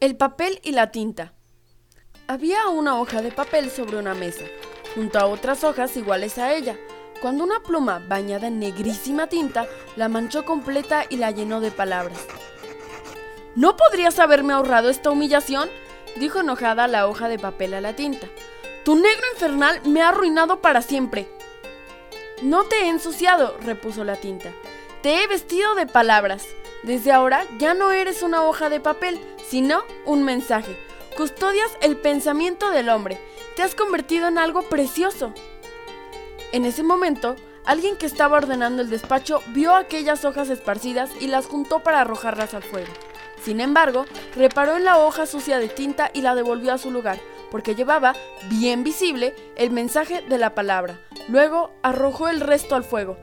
El papel y la tinta. Había una hoja de papel sobre una mesa, junto a otras hojas iguales a ella, cuando una pluma bañada en negrísima tinta la manchó completa y la llenó de palabras. ¿No podrías haberme ahorrado esta humillación? dijo enojada la hoja de papel a la tinta. Tu negro infernal me ha arruinado para siempre. No te he ensuciado, repuso la tinta. Te he vestido de palabras. Desde ahora ya no eres una hoja de papel, sino un mensaje. Custodias el pensamiento del hombre. Te has convertido en algo precioso. En ese momento, alguien que estaba ordenando el despacho vio aquellas hojas esparcidas y las juntó para arrojarlas al fuego. Sin embargo, reparó en la hoja sucia de tinta y la devolvió a su lugar, porque llevaba, bien visible, el mensaje de la palabra. Luego arrojó el resto al fuego.